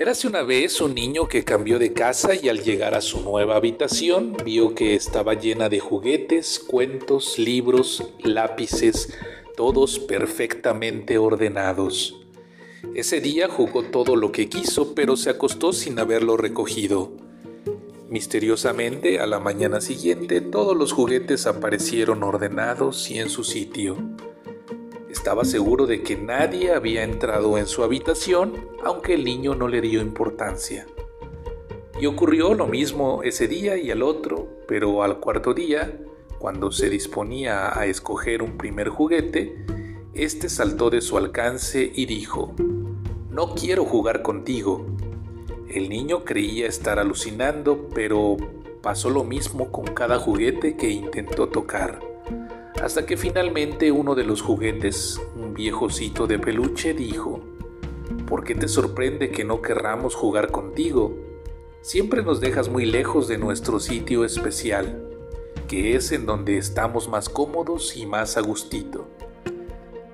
Érase una vez un niño que cambió de casa y al llegar a su nueva habitación vio que estaba llena de juguetes, cuentos, libros, lápices, todos perfectamente ordenados. Ese día jugó todo lo que quiso, pero se acostó sin haberlo recogido. Misteriosamente, a la mañana siguiente, todos los juguetes aparecieron ordenados y en su sitio. Estaba seguro de que nadie había entrado en su habitación, aunque el niño no le dio importancia. Y ocurrió lo mismo ese día y al otro, pero al cuarto día, cuando se disponía a escoger un primer juguete, este saltó de su alcance y dijo, No quiero jugar contigo. El niño creía estar alucinando, pero pasó lo mismo con cada juguete que intentó tocar hasta que finalmente uno de los juguetes, un viejocito de peluche, dijo, ¿Por qué te sorprende que no querramos jugar contigo? Siempre nos dejas muy lejos de nuestro sitio especial, que es en donde estamos más cómodos y más a gustito.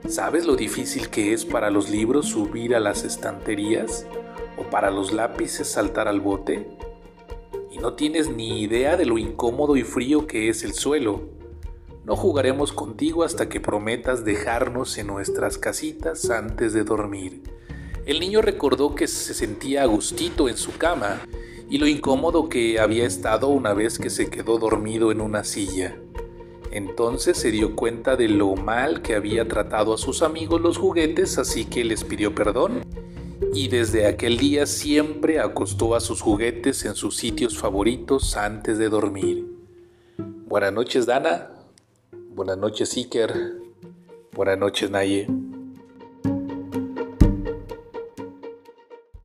¿Sabes lo difícil que es para los libros subir a las estanterías o para los lápices saltar al bote? Y no tienes ni idea de lo incómodo y frío que es el suelo no jugaremos contigo hasta que prometas dejarnos en nuestras casitas antes de dormir. El niño recordó que se sentía agustito en su cama y lo incómodo que había estado una vez que se quedó dormido en una silla. Entonces se dio cuenta de lo mal que había tratado a sus amigos los juguetes, así que les pidió perdón y desde aquel día siempre acostó a sus juguetes en sus sitios favoritos antes de dormir. Buenas noches, Dana. Buenas noches, Iker. Buenas noches, Naye.